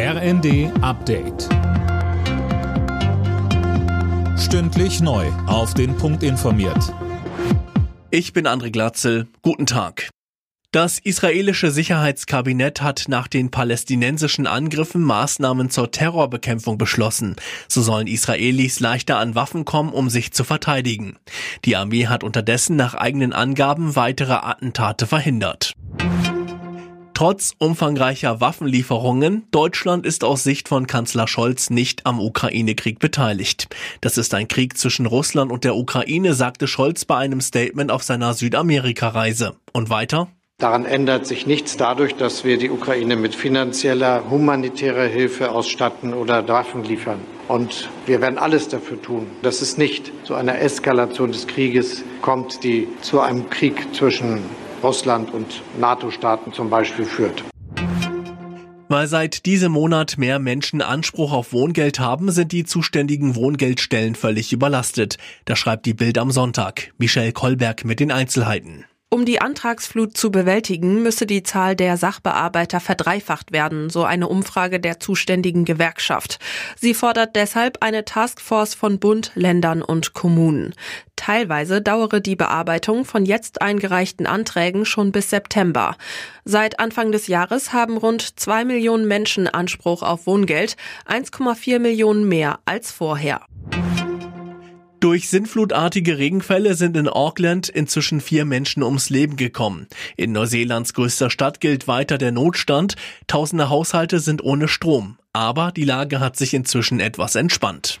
RND Update. Stündlich neu. Auf den Punkt informiert. Ich bin André Glatzel. Guten Tag. Das israelische Sicherheitskabinett hat nach den palästinensischen Angriffen Maßnahmen zur Terrorbekämpfung beschlossen. So sollen Israelis leichter an Waffen kommen, um sich zu verteidigen. Die Armee hat unterdessen nach eigenen Angaben weitere Attentate verhindert. Trotz umfangreicher Waffenlieferungen, Deutschland ist aus Sicht von Kanzler Scholz nicht am Ukraine-Krieg beteiligt. Das ist ein Krieg zwischen Russland und der Ukraine, sagte Scholz bei einem Statement auf seiner Südamerika-Reise. Und weiter? Daran ändert sich nichts dadurch, dass wir die Ukraine mit finanzieller, humanitärer Hilfe ausstatten oder Waffen liefern. Und wir werden alles dafür tun, dass es nicht zu einer Eskalation des Krieges kommt, die zu einem Krieg zwischen Russland und NATO-Staaten zum Beispiel führt. Weil seit diesem Monat mehr Menschen Anspruch auf Wohngeld haben, sind die zuständigen Wohngeldstellen völlig überlastet. Das schreibt die Bild am Sonntag. Michelle Kolberg mit den Einzelheiten. Um die Antragsflut zu bewältigen, müsse die Zahl der Sachbearbeiter verdreifacht werden, so eine Umfrage der zuständigen Gewerkschaft. Sie fordert deshalb eine Taskforce von Bund, Ländern und Kommunen. Teilweise dauere die Bearbeitung von jetzt eingereichten Anträgen schon bis September. Seit Anfang des Jahres haben rund zwei Millionen Menschen Anspruch auf Wohngeld, 1,4 Millionen mehr als vorher. Durch sinnflutartige Regenfälle sind in Auckland inzwischen vier Menschen ums Leben gekommen. In Neuseelands größter Stadt gilt weiter der Notstand. Tausende Haushalte sind ohne Strom. Aber die Lage hat sich inzwischen etwas entspannt.